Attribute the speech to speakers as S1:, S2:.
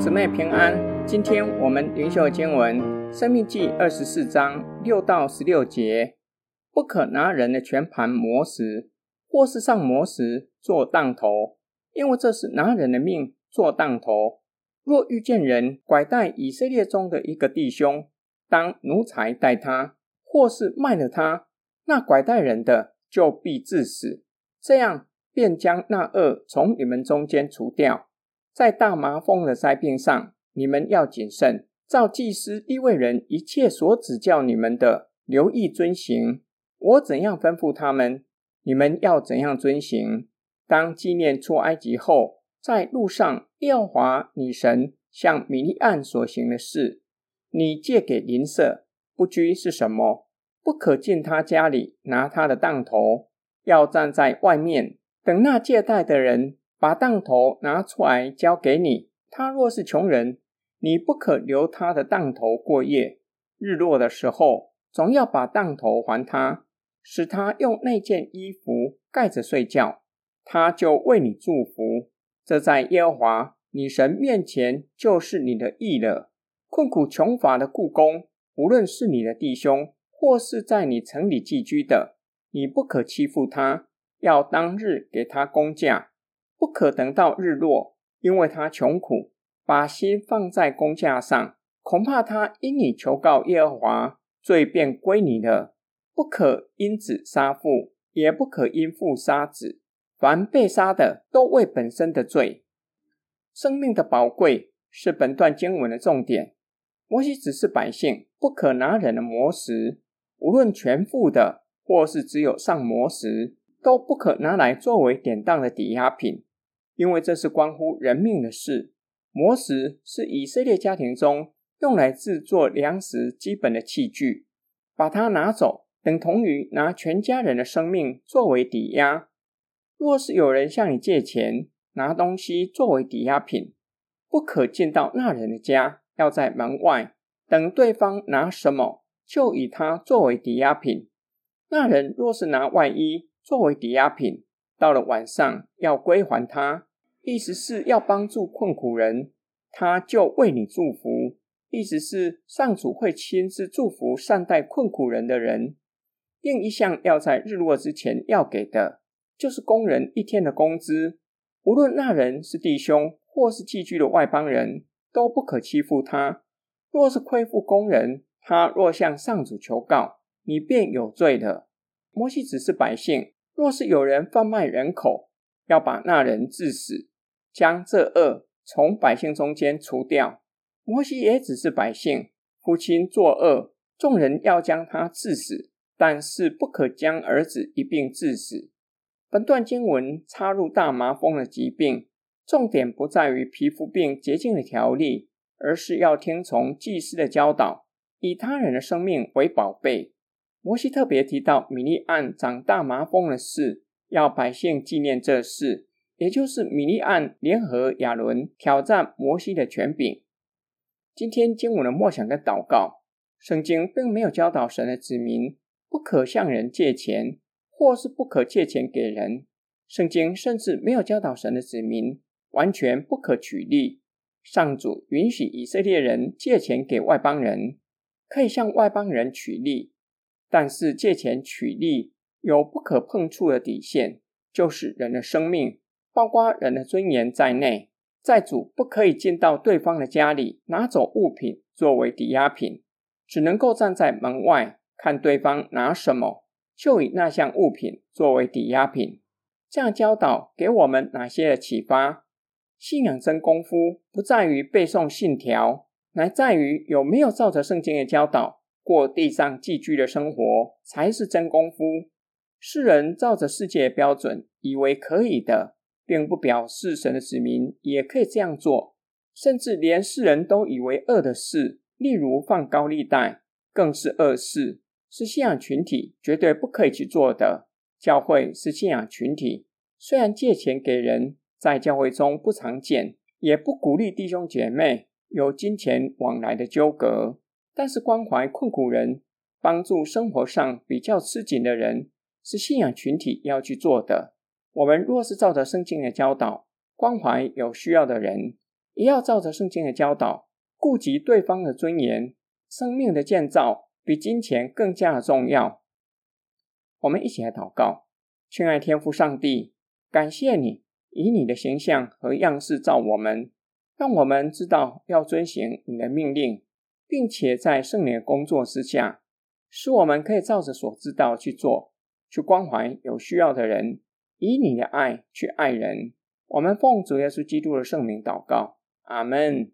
S1: 姊妹平安。今天我们灵修经文《生命记》二十四章六到十六节：不可拿人的全盘磨石，或是上磨石做当头，因为这是拿人的命做当头。若遇见人拐带以色列中的一个弟兄，当奴才待他，或是卖了他，那拐带人的就必致死。这样便将那恶从你们中间除掉。在大麻风的灾病上，你们要谨慎，照祭司利未人一切所指教你们的，留意遵行。我怎样吩咐他们，你们要怎样遵行。当纪念出埃及后，在路上，耶和华你神向米利暗所行的事，你借给邻舍不拘是什么？不可进他家里拿他的当头，要站在外面，等那借贷的人。把当头拿出来交给你，他若是穷人，你不可留他的当头过夜。日落的时候，总要把当头还他，使他用那件衣服盖着睡觉，他就为你祝福。这在耶和华你神面前就是你的义了。困苦穷乏的雇工，无论是你的弟兄，或是在你城里寄居的，你不可欺负他，要当日给他工价。不可等到日落，因为他穷苦，把心放在工价上，恐怕他因你求告耶和华，罪便归你了。不可因子杀父，也不可因父杀子。凡被杀的，都为本身的罪。生命的宝贵是本段经文的重点。摩西指示百姓，不可拿人的磨石，无论全副的，或是只有上磨石，都不可拿来作为典当的抵押品。因为这是关乎人命的事，磨石是以色列家庭中用来制作粮食基本的器具，把它拿走，等同于拿全家人的生命作为抵押。若是有人向你借钱，拿东西作为抵押品，不可进到那人的家，要在门外等对方拿什么，就以它作为抵押品。那人若是拿外衣作为抵押品，到了晚上要归还他。意思是要帮助困苦人，他就为你祝福。意思是上主会亲自祝福善待困苦人的人。另一项要在日落之前要给的，就是工人一天的工资。无论那人是弟兄或是寄居的外邦人，都不可欺负他。若是亏负工人，他若向上主求告，你便有罪了。摩西指示百姓，若是有人贩卖人口，要把那人治死。将这恶从百姓中间除掉。摩西也只是百姓：父亲作恶，众人要将他治死，但是不可将儿子一并治死。本段经文插入大麻风的疾病，重点不在于皮肤病洁净的条例，而是要听从祭司的教导，以他人的生命为宝贝。摩西特别提到米利暗长大麻风的事，要百姓纪念这事。也就是米利暗联合亚伦挑战摩西的权柄。今天经文的默想跟祷告，圣经并没有教导神的子民不可向人借钱，或是不可借钱给人。圣经甚至没有教导神的子民完全不可取利。上主允许以色列人借钱给外邦人，可以向外邦人取利，但是借钱取利有不可碰触的底线，就是人的生命。包括人的尊严在内，债主不可以进到对方的家里拿走物品作为抵押品，只能够站在门外看对方拿什么，就以那项物品作为抵押品。这样教导给我们哪些的启发？信仰真功夫不在于背诵信条，乃在于有没有照着圣经的教导过地上寄居的生活，才是真功夫。世人照着世界标准，以为可以的。并不表示神的子民也可以这样做，甚至连世人都以为恶的事，例如放高利贷，更是恶事，是信仰群体绝对不可以去做的。教会是信仰群体，虽然借钱给人在教会中不常见，也不鼓励弟兄姐妹有金钱往来的纠葛，但是关怀困苦人，帮助生活上比较吃紧的人，是信仰群体要去做的。我们若是照着圣经的教导，关怀有需要的人，也要照着圣经的教导，顾及对方的尊严。生命的建造比金钱更加的重要。我们一起来祷告，亲爱天父上帝，感谢你以你的形象和样式造我们，让我们知道要遵行你的命令，并且在圣灵的工作之下，使我们可以照着所知道去做，去关怀有需要的人，以你的爱去爱人。我们奉主耶稣基督的圣名祷告，阿门。